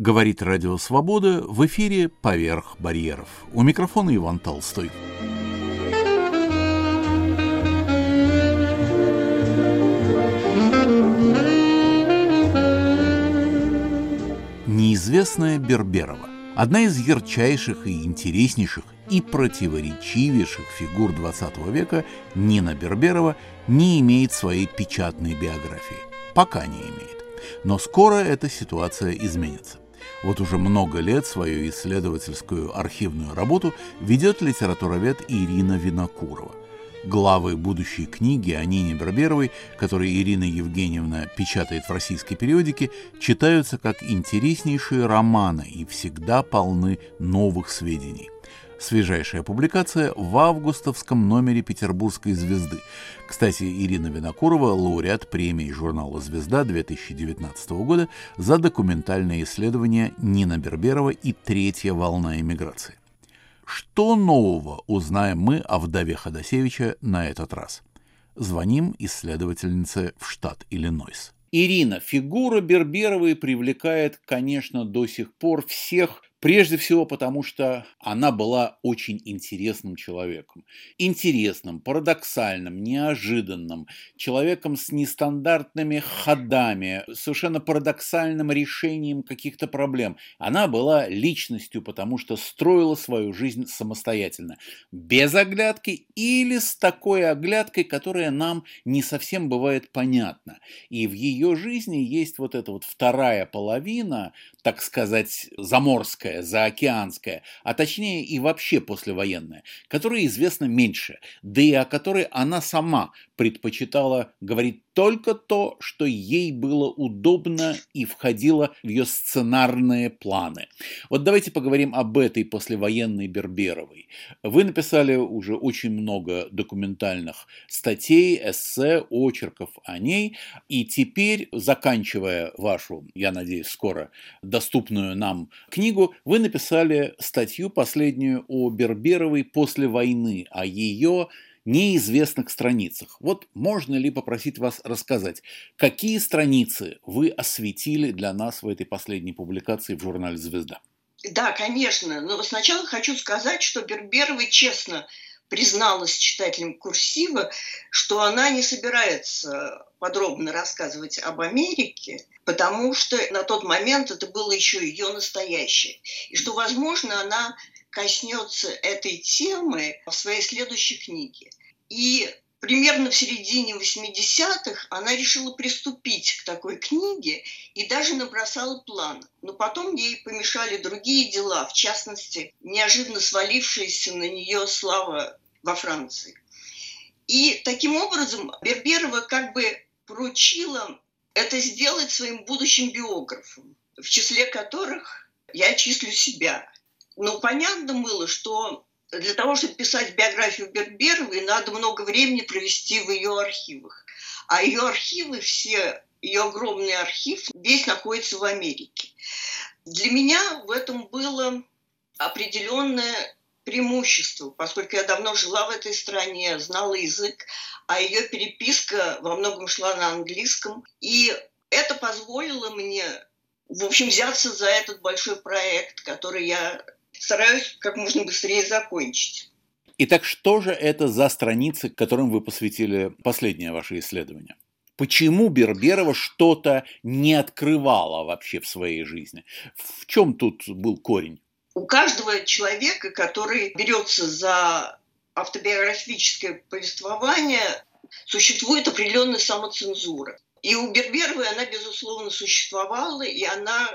Говорит Радио Свобода в эфире «Поверх барьеров». У микрофона Иван Толстой. Неизвестная Берберова. Одна из ярчайших и интереснейших и противоречивейших фигур XX века Нина Берберова не имеет своей печатной биографии. Пока не имеет. Но скоро эта ситуация изменится. Вот уже много лет свою исследовательскую архивную работу ведет литературовед Ирина Винокурова. Главы будущей книги о Нине Берберовой, которые Ирина Евгеньевна печатает в российской периодике, читаются как интереснейшие романы и всегда полны новых сведений. Свежайшая публикация в августовском номере «Петербургской звезды». Кстати, Ирина Винокурова – лауреат премии журнала «Звезда» 2019 года за документальное исследование Нина Берберова и «Третья волна эмиграции». Что нового узнаем мы о вдове Ходосевича на этот раз? Звоним исследовательнице в штат Иллинойс. Ирина, фигура Берберовой привлекает, конечно, до сих пор всех Прежде всего потому, что она была очень интересным человеком. Интересным, парадоксальным, неожиданным, человеком с нестандартными ходами, совершенно парадоксальным решением каких-то проблем. Она была личностью, потому что строила свою жизнь самостоятельно, без оглядки или с такой оглядкой, которая нам не совсем бывает понятна. И в ее жизни есть вот эта вот вторая половина, так сказать, заморская, арктическая, заокеанская, а точнее и вообще послевоенная, которая известна меньше, да и о которой она сама предпочитала говорить только то, что ей было удобно и входило в ее сценарные планы. Вот давайте поговорим об этой послевоенной Берберовой. Вы написали уже очень много документальных статей, эссе, очерков о ней, и теперь, заканчивая вашу, я надеюсь, скоро доступную нам книгу, вы написали статью последнюю о Берберовой после войны, о ее неизвестных страницах. Вот можно ли попросить вас рассказать, какие страницы вы осветили для нас в этой последней публикации в журнале «Звезда»? Да, конечно. Но сначала хочу сказать, что Берберова честно призналась читателям курсива, что она не собирается подробно рассказывать об Америке, потому что на тот момент это было еще ее настоящее. И что, возможно, она коснется этой темы в своей следующей книге. И примерно в середине 80-х она решила приступить к такой книге и даже набросала план. Но потом ей помешали другие дела, в частности, неожиданно свалившаяся на нее слава во Франции. И таким образом Берберова как бы поручила это сделать своим будущим биографам, в числе которых я числю себя. Но понятно было, что для того, чтобы писать биографию Берберовой, надо много времени провести в ее архивах. А ее архивы все, ее огромный архив, весь находится в Америке. Для меня в этом было определенное преимущество, поскольку я давно жила в этой стране, знала язык, а ее переписка во многом шла на английском. И это позволило мне, в общем, взяться за этот большой проект, который я стараюсь как можно быстрее закончить. Итак, что же это за страницы, которым вы посвятили последнее ваше исследование? Почему Берберова что-то не открывала вообще в своей жизни? В чем тут был корень? У каждого человека, который берется за автобиографическое повествование, существует определенная самоцензура. И у Берберовой она, безусловно, существовала, и она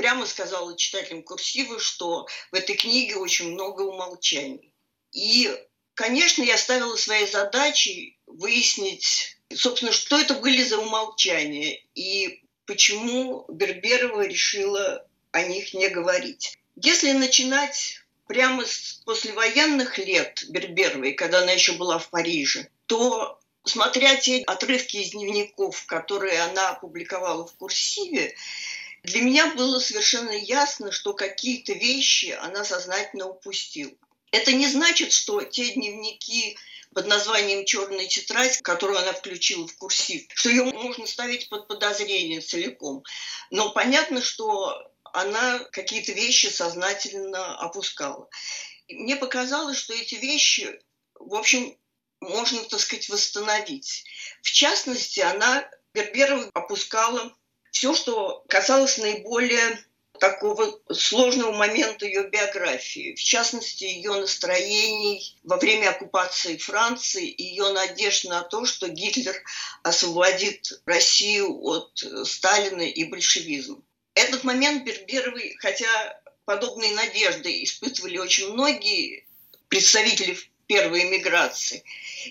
прямо сказала читателям курсивы, что в этой книге очень много умолчаний. И, конечно, я ставила своей задачей выяснить, собственно, что это были за умолчания и почему Берберова решила о них не говорить. Если начинать прямо с послевоенных лет Берберовой, когда она еще была в Париже, то смотря те отрывки из дневников, которые она опубликовала в курсиве, для меня было совершенно ясно, что какие-то вещи она сознательно упустила. Это не значит, что те дневники под названием «Черная тетрадь», которую она включила в курсив, что ее можно ставить под подозрение целиком. Но понятно, что она какие-то вещи сознательно опускала. Мне показалось, что эти вещи, в общем, можно, так сказать, восстановить. В частности, она Берберова опускала все, что касалось наиболее такого сложного момента ее биографии, в частности, ее настроений во время оккупации Франции ее надежд на то, что Гитлер освободит Россию от Сталина и большевизма. Этот момент Берберовой, хотя подобные надежды испытывали очень многие представители первой эмиграции,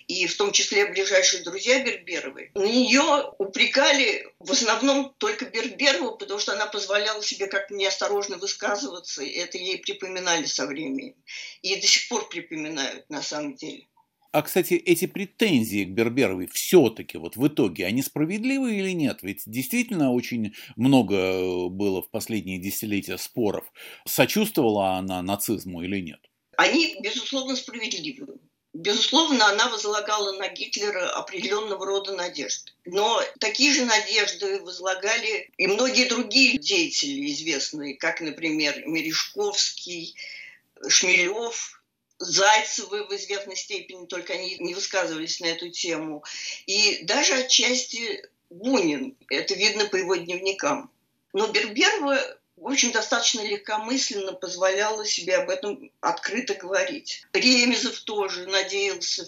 и в том числе ближайшие друзья Берберовой, на нее упрекали в основном только Берберову, потому что она позволяла себе как-то неосторожно высказываться, и это ей припоминали со временем. И до сих пор припоминают на самом деле. А, кстати, эти претензии к Берберовой все-таки вот в итоге, они справедливы или нет? Ведь действительно очень много э, было в последние десятилетия споров. Сочувствовала она нацизму или нет? Они, безусловно, справедливы. Безусловно, она возлагала на Гитлера определенного рода надежды. Но такие же надежды возлагали и многие другие деятели известные, как, например, Мережковский, Шмелев, Зайцевы в известной степени, только они не высказывались на эту тему. И даже отчасти Бунин, это видно по его дневникам. Но Берберова, в общем, достаточно легкомысленно позволяла себе об этом открыто говорить. Ремезов тоже надеялся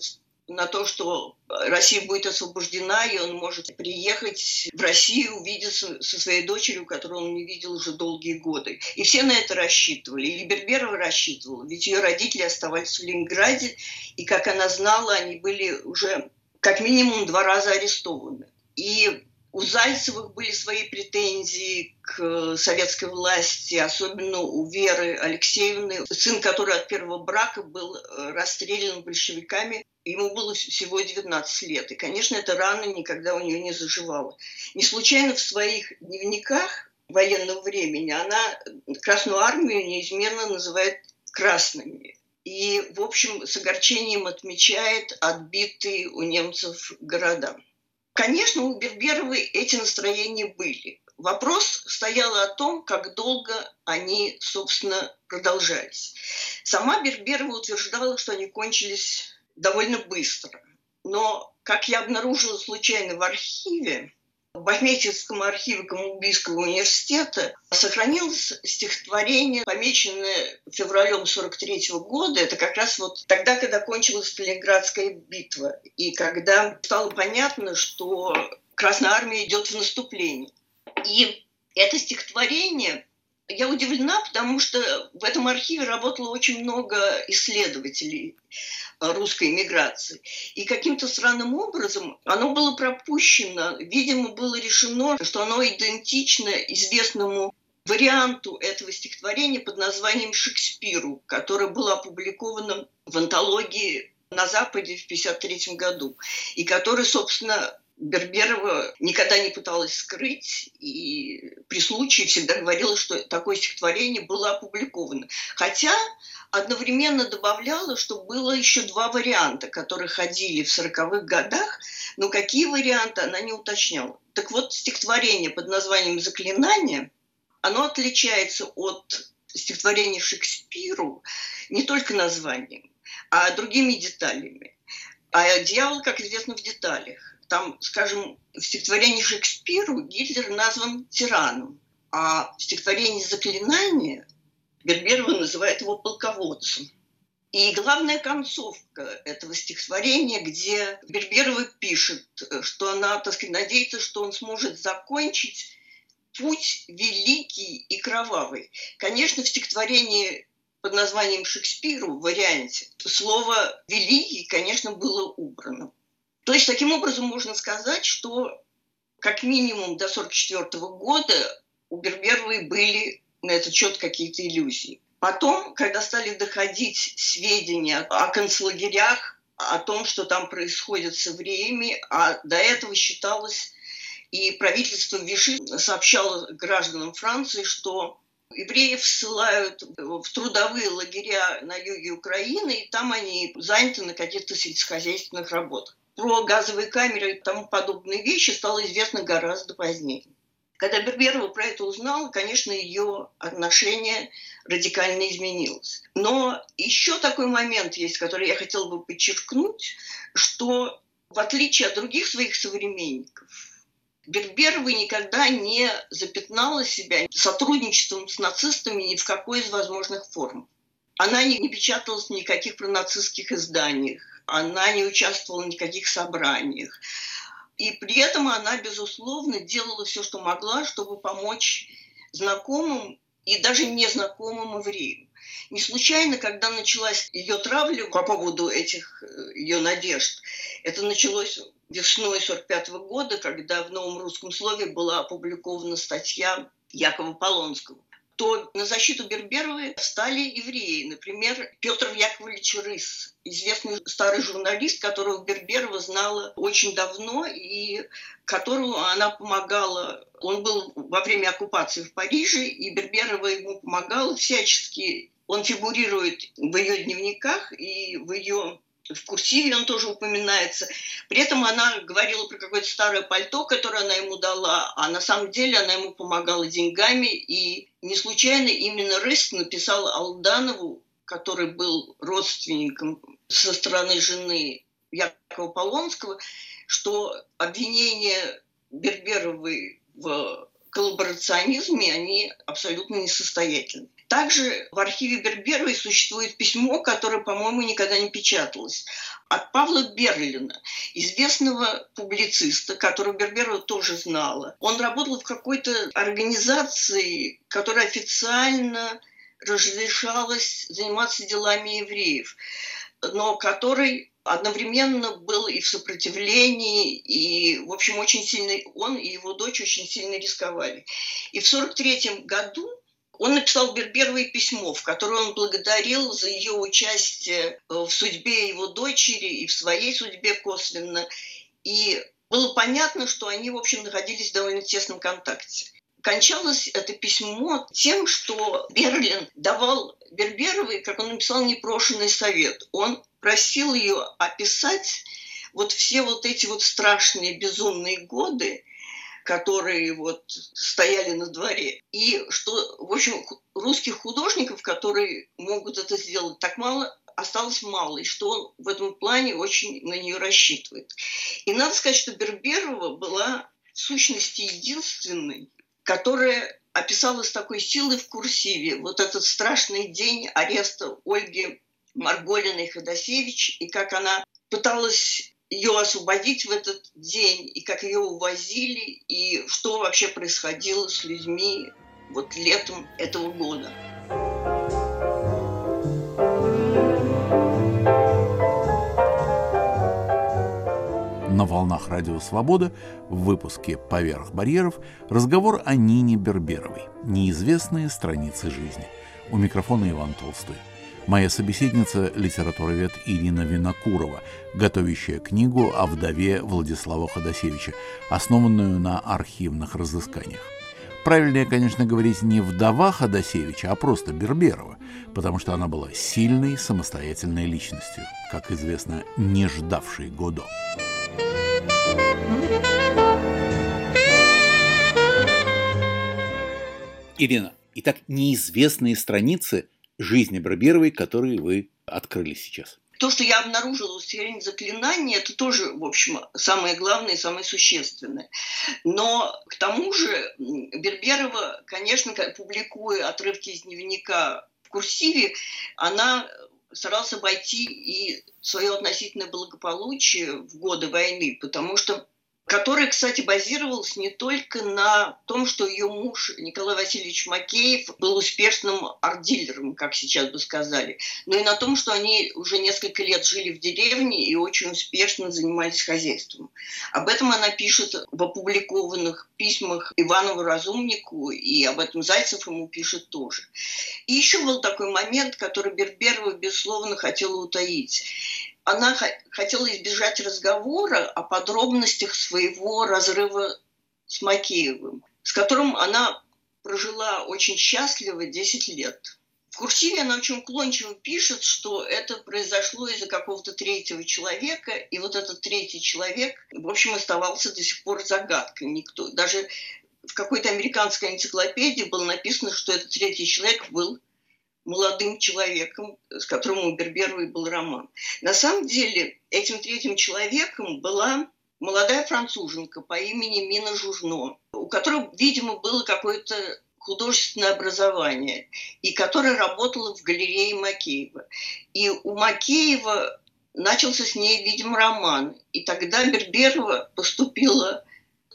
на то, что Россия будет освобождена, и он может приехать в Россию, увидеться со своей дочерью, которую он не видел уже долгие годы. И все на это рассчитывали. И Берберова рассчитывала, ведь ее родители оставались в Ленинграде, и, как она знала, они были уже как минимум два раза арестованы. И у Зайцевых были свои претензии к советской власти, особенно у Веры Алексеевны, сын которой от первого брака был расстрелян большевиками Ему было всего 19 лет. И, конечно, эта рана никогда у нее не заживала. Не случайно в своих дневниках военного времени она Красную Армию неизменно называет красными. И, в общем, с огорчением отмечает отбитые у немцев города. Конечно, у Берберовой эти настроения были. Вопрос стоял о том, как долго они, собственно, продолжались. Сама Берберова утверждала, что они кончились довольно быстро. Но, как я обнаружила случайно в архиве, в Бахметьевском архиве Колумбийского университета сохранилось стихотворение, помеченное февралем 43 года. Это как раз вот тогда, когда кончилась Сталинградская битва. И когда стало понятно, что Красная Армия идет в наступление. И это стихотворение я удивлена, потому что в этом архиве работало очень много исследователей русской иммиграции. И каким-то странным образом оно было пропущено. Видимо, было решено, что оно идентично известному варианту этого стихотворения под названием «Шекспиру», которое было опубликовано в антологии на Западе в 1953 году, и который, собственно, Берберова никогда не пыталась скрыть и при случае всегда говорила, что такое стихотворение было опубликовано. Хотя одновременно добавляла, что было еще два варианта, которые ходили в 40-х годах, но какие варианты она не уточняла. Так вот, стихотворение под названием «Заклинание», оно отличается от стихотворения Шекспиру не только названием, а другими деталями. А дьявол, как известно, в деталях. Там, скажем, в стихотворении Шекспиру Гитлер назван тираном, а в стихотворении «Заклинание» Берберова называет его полководцем. И главная концовка этого стихотворения, где Берберова пишет, что она, так сказать, надеется, что он сможет закончить путь великий и кровавый. Конечно, в стихотворении под названием «Шекспиру» в варианте слово «великий», конечно, было убрано. То есть, таким образом, можно сказать, что как минимум до 1944 года у Берберовой были на этот счет какие-то иллюзии. Потом, когда стали доходить сведения о концлагерях, о том, что там происходит со временем, а до этого считалось, и правительство Виши сообщало гражданам Франции, что евреев ссылают в трудовые лагеря на юге Украины, и там они заняты на каких-то сельскохозяйственных работах про газовые камеры и тому подобные вещи стало известно гораздо позднее. Когда Берберова про это узнала, конечно, ее отношение радикально изменилось. Но еще такой момент есть, который я хотела бы подчеркнуть, что в отличие от других своих современников, Берберова никогда не запятнала себя сотрудничеством с нацистами ни в какой из возможных форм. Она не, не печаталась в никаких пронацистских изданиях, она не участвовала в никаких собраниях. И при этом она, безусловно, делала все, что могла, чтобы помочь знакомым и даже незнакомым евреям. Не случайно, когда началась ее травля по поводу этих э, ее надежд, это началось весной 45 года, когда в новом русском слове была опубликована статья Якова Полонского то на защиту Берберовой стали евреи. Например, Петр Яковлевич Рыс, известный старый журналист, которого Берберова знала очень давно и которому она помогала. Он был во время оккупации в Париже, и Берберова ему помогала всячески. Он фигурирует в ее дневниках и в ее в курсиве он тоже упоминается. При этом она говорила про какое-то старое пальто, которое она ему дала, а на самом деле она ему помогала деньгами. И не случайно именно Рыст написал Алданову, который был родственником со стороны жены Якова Полонского, что обвинение Берберовой в коллаборационизме, они абсолютно несостоятельны. Также в архиве Берберовой существует письмо, которое, по-моему, никогда не печаталось, от Павла Берлина, известного публициста, которого Берберова тоже знала. Он работал в какой-то организации, которая официально разрешалась заниматься делами евреев, но который одновременно был и в сопротивлении, и, в общем, очень сильно, он и его дочь очень сильно рисковали. И в 1943 году он написал Берберовой письмо, в котором он благодарил за ее участие э, в судьбе его дочери и в своей судьбе косвенно. И было понятно, что они, в общем, находились в довольно тесном контакте. Кончалось это письмо тем, что Берлин давал Берберовой, как он написал, непрошенный совет. Он просил ее описать вот все вот эти вот страшные безумные годы, которые вот стояли на дворе. И что, в общем, русских художников, которые могут это сделать, так мало осталось мало, и что он в этом плане очень на нее рассчитывает. И надо сказать, что Берберова была в сущности единственной, которая описала с такой силой в курсиве вот этот страшный день ареста Ольги Марголиной Ходосевич, и как она пыталась ее освободить в этот день, и как ее увозили, и что вообще происходило с людьми вот летом этого года. На волнах Радио Свобода в выпуске «Поверх барьеров» разговор о Нине Берберовой «Неизвестные страницы жизни». У микрофона Иван Толстой. Моя собеседница – литературовед Ирина Винокурова, готовящая книгу о вдове Владислава Ходосевича, основанную на архивных разысканиях. Правильнее, конечно, говорить не вдова Ходосевича, а просто Берберова, потому что она была сильной самостоятельной личностью, как известно, не ждавшей Годо. Ирина, итак, неизвестные страницы жизни Барберовой, которые вы открыли сейчас? То, что я обнаружила в сфере заклинания, это тоже, в общем, самое главное и самое существенное. Но к тому же Берберова, конечно, публикуя отрывки из дневника в курсиве, она старалась обойти и свое относительное благополучие в годы войны, потому что которая, кстати, базировалась не только на том, что ее муж Николай Васильевич Макеев был успешным арт-дилером, как сейчас бы сказали, но и на том, что они уже несколько лет жили в деревне и очень успешно занимались хозяйством. Об этом она пишет в опубликованных письмах Иванову Разумнику, и об этом Зайцев ему пишет тоже. И еще был такой момент, который Берберова, безусловно, хотела утаить она хотела избежать разговора о подробностях своего разрыва с Макеевым, с которым она прожила очень счастливо 10 лет. В курсиве она очень уклончиво пишет, что это произошло из-за какого-то третьего человека, и вот этот третий человек, в общем, оставался до сих пор загадкой. Никто, даже в какой-то американской энциклопедии было написано, что этот третий человек был молодым человеком, с которым у Берберовой был роман. На самом деле этим третьим человеком была молодая француженка по имени Мина Жужно, у которой, видимо, было какое-то художественное образование, и которая работала в галерее Макеева. И у Макеева начался с ней, видимо, роман. И тогда Берберова поступила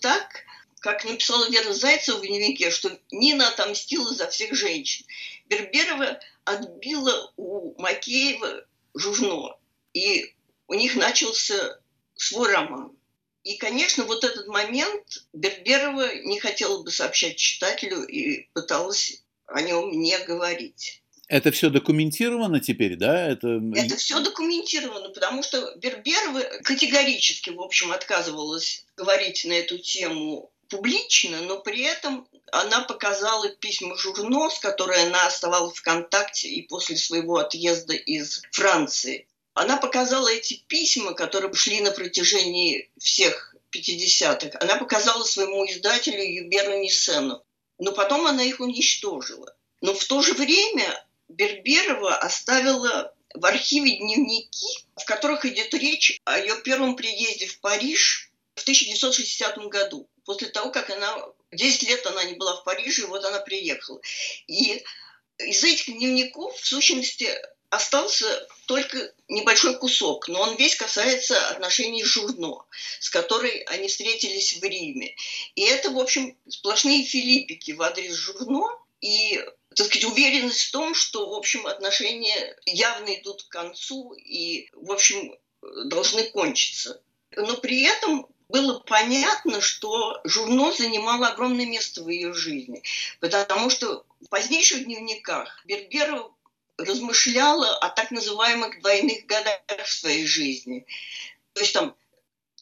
так, как написала Вера Зайцева в дневнике, что Нина отомстила за всех женщин. Берберова отбила у Макеева Жужно, и у них начался свой роман. И, конечно, вот этот момент Берберова не хотела бы сообщать читателю и пыталась о нем не говорить. Это все документировано теперь, да? Это, это все документировано, потому что Берберова категорически, в общем, отказывалась говорить на эту тему публично, но при этом она показала письма журно, с которой она оставалась в контакте и после своего отъезда из Франции. Она показала эти письма, которые шли на протяжении всех 50-х. Она показала своему издателю Юберу Нисену. Но потом она их уничтожила. Но в то же время Берберова оставила в архиве дневники, в которых идет речь о ее первом приезде в Париж в 1960 году. После того, как она 10 лет она не была в Париже, вот она приехала. И из этих дневников, в сущности, остался только небольшой кусок, но он весь касается отношений с Журно, с которой они встретились в Риме. И это, в общем, сплошные филиппики в адрес Журно и так сказать, уверенность в том, что, в общем, отношения явно идут к концу и, в общем, должны кончиться. Но при этом было понятно, что журно занимало огромное место в ее жизни, потому что в позднейших дневниках Берберов размышляла о так называемых двойных годах в своей жизни. То есть там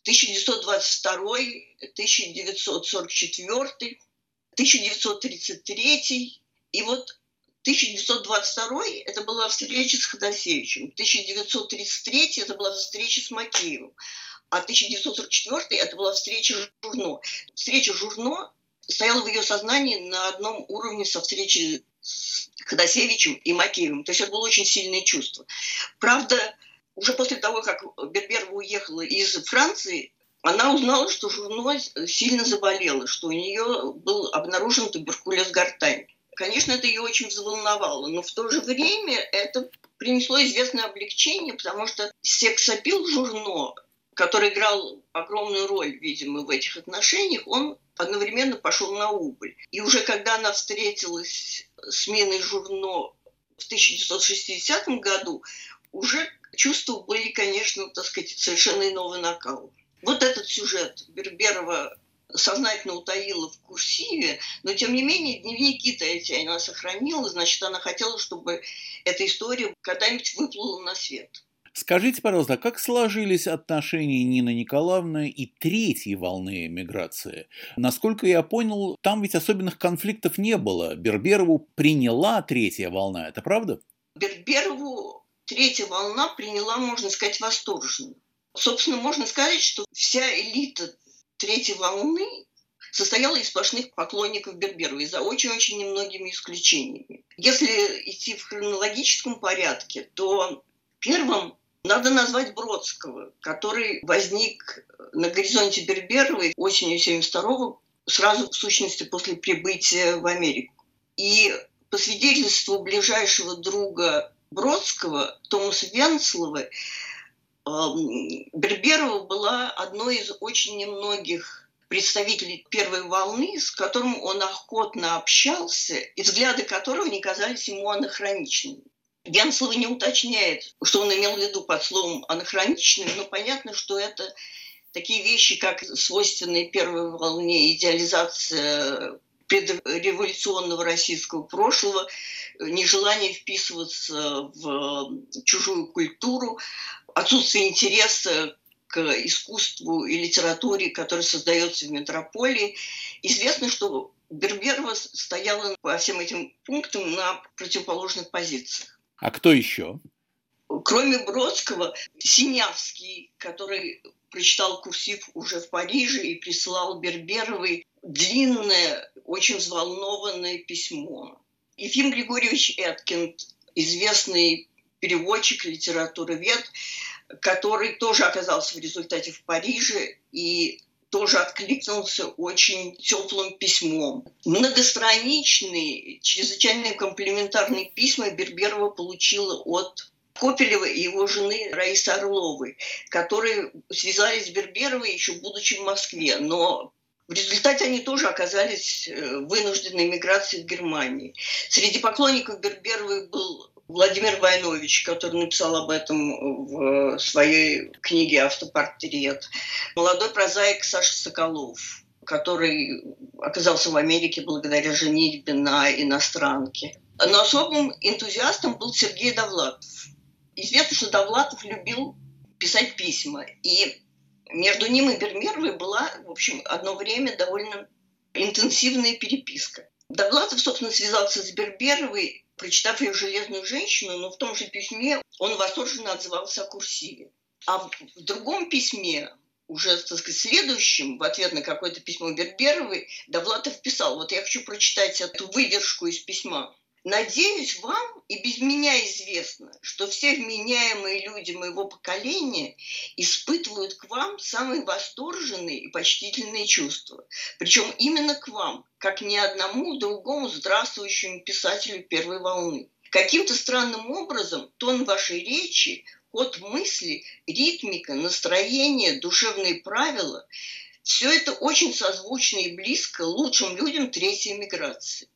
1922, 1944, 1933. И вот 1922 это была встреча с Ходосевичем, 1933 это была встреча с Макеевым, а 1944 это была встреча Журно. Встреча Журно стояла в ее сознании на одном уровне со встречей с Ходосевичем и Макеевым. То есть это было очень сильное чувство. Правда, уже после того, как Берберова уехала из Франции, она узнала, что Журно сильно заболела, что у нее был обнаружен туберкулез гортани. Конечно, это ее очень взволновало, но в то же время это принесло известное облегчение, потому что сексапил Журно, который играл огромную роль, видимо, в этих отношениях, он одновременно пошел на убыль. И уже когда она встретилась с Миной Журно в 1960 году, уже чувства были, конечно, так сказать, совершенно иного накала. Вот этот сюжет Берберова сознательно утаила в курсиве, но тем не менее дневники-то эти она сохранила, значит, она хотела, чтобы эта история когда-нибудь выплыла на свет. Скажите, пожалуйста, как сложились отношения Нины Николаевны и третьей волны эмиграции? Насколько я понял, там ведь особенных конфликтов не было. Берберову приняла третья волна, это правда? Берберову третья волна приняла, можно сказать, восторженно. Собственно, можно сказать, что вся элита третьей волны состояла из сплошных поклонников Берберовой, за очень-очень немногими исключениями. Если идти в хронологическом порядке, то первым надо назвать Бродского, который возник на горизонте Берберовой осенью 72 сразу, в сущности, после прибытия в Америку. И по свидетельству ближайшего друга Бродского, Томаса Венцлова, эм, Берберова была одной из очень немногих представителей первой волны, с которым он охотно общался, и взгляды которого не казались ему анахроничными. Генслова не уточняет, что он имел в виду под словом анахроничным, но понятно, что это такие вещи, как свойственные первой волне идеализация предреволюционного российского прошлого, нежелание вписываться в чужую культуру, отсутствие интереса к искусству и литературе, которая создается в метрополии. Известно, что Берберова стояла по всем этим пунктам на противоположных позициях. А кто еще? Кроме Бродского, Синявский, который прочитал курсив уже в Париже и присылал Берберовой длинное, очень взволнованное письмо. Ефим Григорьевич Эткинд, известный переводчик, литературовед, который тоже оказался в результате в Париже и тоже откликнулся очень теплым письмом. Многостраничные, чрезвычайно комплиментарные письма Берберова получила от Копелева и его жены Раисы Орловой, которые связались с Берберовой еще будучи в Москве, но в результате они тоже оказались э, вынужденной миграцией в Германии. Среди поклонников Берберовой был Владимир Войнович, который написал об этом в своей книге «Автопортрет». Молодой прозаик Саша Соколов, который оказался в Америке благодаря женитьбе на иностранке. Но особым энтузиастом был Сергей Довлатов. Известно, что Довлатов любил писать письма. И между ним и Бермеровой была, в общем, одно время довольно интенсивная переписка. Довлатов, собственно, связался с Берберовой прочитав ее «Железную женщину», но в том же письме он восторженно отзывался о курсиве. А в другом письме, уже, так сказать, следующем, в ответ на какое-то письмо Берберовой, Довлатов писал, вот я хочу прочитать эту выдержку из письма. Надеюсь, вам и без меня известно, что все вменяемые люди моего поколения испытывают к вам самые восторженные и почтительные чувства. Причем именно к вам, как ни одному другому здравствующему писателю первой волны. Каким-то странным образом тон вашей речи, ход мысли, ритмика, настроение, душевные правила – все это очень созвучно и близко лучшим людям третьей миграции.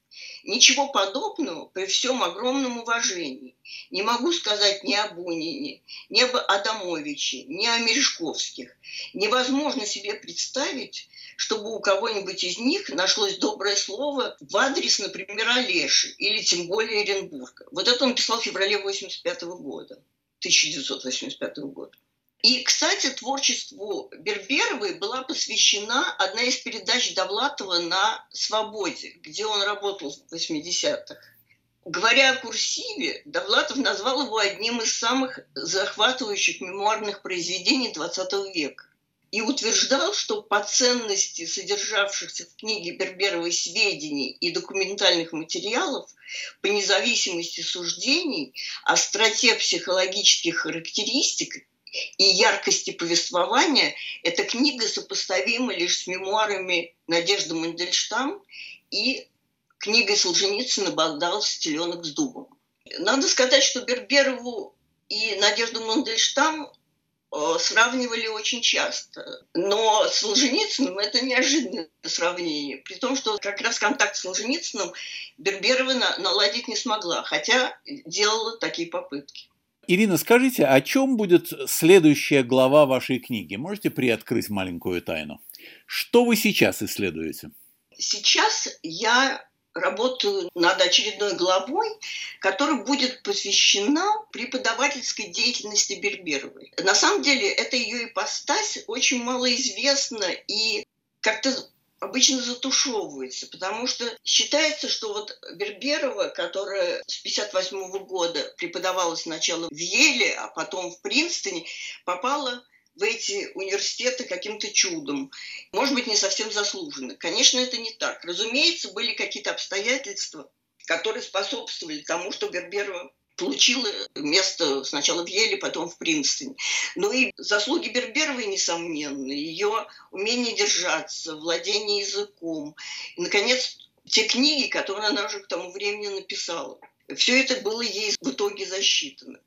Ничего подобного при всем огромном уважении. Не могу сказать ни о Бунине, ни об Адамовиче, ни о Мережковских. Невозможно себе представить, чтобы у кого-нибудь из них нашлось доброе слово в адрес, например, Олеши или тем более Оренбурга. Вот это он писал в феврале 85 года, 1985 года. И, кстати, творчеству Берберовой была посвящена одна из передач Довлатова на «Свободе», где он работал в 80-х. Говоря о курсиве, Довлатов назвал его одним из самых захватывающих мемуарных произведений XX века и утверждал, что по ценности содержавшихся в книге Берберовой сведений и документальных материалов, по независимости суждений, остроте психологических характеристик и яркости повествования эта книга сопоставима лишь с мемуарами Надежды Мандельштам и книгой Солженицына «Багдал стеленок с дубом». Надо сказать, что Берберову и Надежду Мандельштам э, сравнивали очень часто. Но с Солженицыным это неожиданное сравнение. При том, что как раз контакт с Солженицыным Берберова наладить не смогла, хотя делала такие попытки. Ирина, скажите, о чем будет следующая глава вашей книги? Можете приоткрыть маленькую тайну? Что вы сейчас исследуете? Сейчас я работаю над очередной главой, которая будет посвящена преподавательской деятельности Берберовой. На самом деле, это ее ипостась очень малоизвестна и как-то обычно затушевывается, потому что считается, что вот Берберова, которая с 58 года преподавала сначала в Еле, а потом в Принстоне, попала в эти университеты каким-то чудом. Может быть, не совсем заслуженно. Конечно, это не так. Разумеется, были какие-то обстоятельства, которые способствовали тому, что Берберова получила место сначала в Еле, потом в Принстоне. Но и заслуги Берберовой несомненны, ее умение держаться, владение языком. И, наконец, те книги, которые она уже к тому времени написала. Все это было ей в итоге засчитано.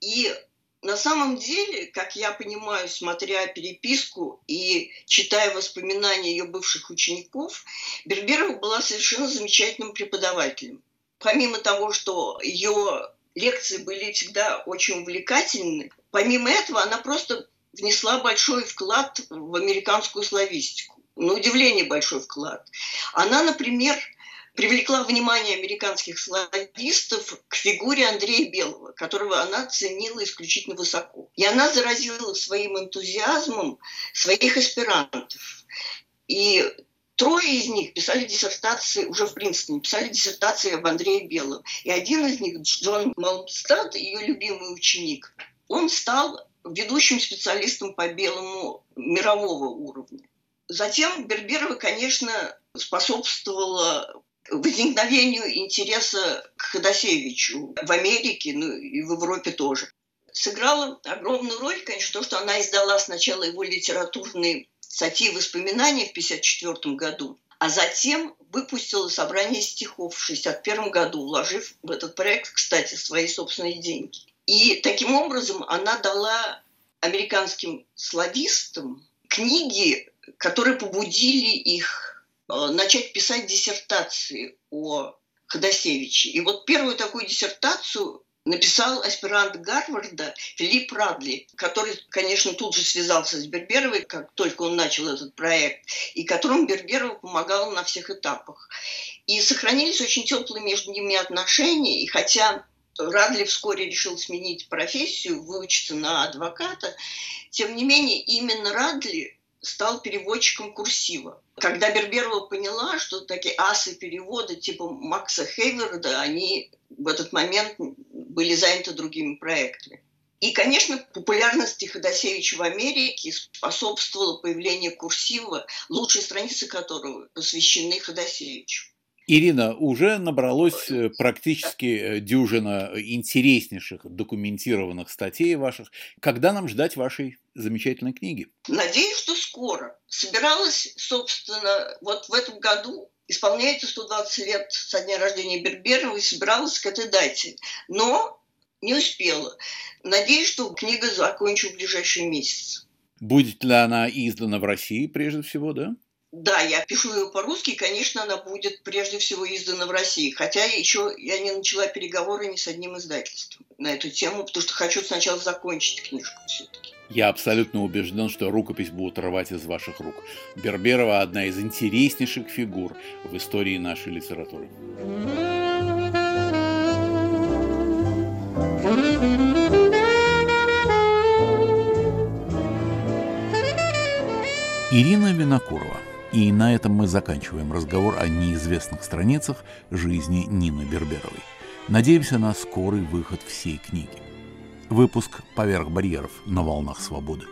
И на самом деле, как я понимаю, смотря переписку и читая воспоминания ее бывших учеников, Берберова была совершенно замечательным преподавателем. Помимо того, что ее лекции были всегда очень увлекательны. Помимо этого, она просто внесла большой вклад в американскую славистику. На удивление большой вклад. Она, например, привлекла внимание американских славистов к фигуре Андрея Белого, которого она ценила исключительно высоко. И она заразила своим энтузиазмом своих аспирантов. И Трое из них писали диссертации уже в Принстоне, писали диссертации об Андрее Белом. И один из них, Джон Малмстад, ее любимый ученик, он стал ведущим специалистом по белому мирового уровня. Затем Берберова, конечно, способствовала возникновению интереса к Ходосевичу в Америке, ну и в Европе тоже. Сыграла огромную роль, конечно, то, что она издала сначала его литературные статьи и воспоминания в 1954 году, а затем выпустила собрание стихов в 1961 году, вложив в этот проект, кстати, свои собственные деньги. И таким образом она дала американским славистам книги, которые побудили их э, начать писать диссертации о Ходосевиче. И вот первую такую диссертацию написал аспирант Гарварда Филипп Радли, который, конечно, тут же связался с Берберовой, как только он начал этот проект, и которому Берберова помогала на всех этапах. И сохранились очень теплые между ними отношения, и хотя Радли вскоре решил сменить профессию, выучиться на адвоката, тем не менее именно Радли стал переводчиком курсива. Когда Берберова поняла, что такие асы перевода типа Макса Хейверда, они в этот момент были заняты другими проектами. И, конечно, популярности Ходосевича в Америке способствовала появлению курсива, лучшие страницы которого посвящены Ходосевичу. Ирина, уже набралось э, практически э, дюжина интереснейших документированных статей ваших. Когда нам ждать вашей замечательной книги? Надеюсь, что скоро. Собиралась, собственно, вот в этом году исполняется 120 лет со дня рождения Берберова и собиралась к этой дате. Но не успела. Надеюсь, что книга закончу в ближайшие месяцы. Будет ли она издана в России прежде всего, да? Да, я пишу ее по-русски, конечно, она будет прежде всего издана в России. Хотя еще я не начала переговоры ни с одним издательством на эту тему, потому что хочу сначала закончить книжку все-таки. Я абсолютно убежден, что рукопись будут рвать из ваших рук. Берберова – одна из интереснейших фигур в истории нашей литературы. Ирина Винокурова и на этом мы заканчиваем разговор о неизвестных страницах жизни Нины Берберовой. Надеемся на скорый выход всей книги. Выпуск «Поверх барьеров» на волнах свободы.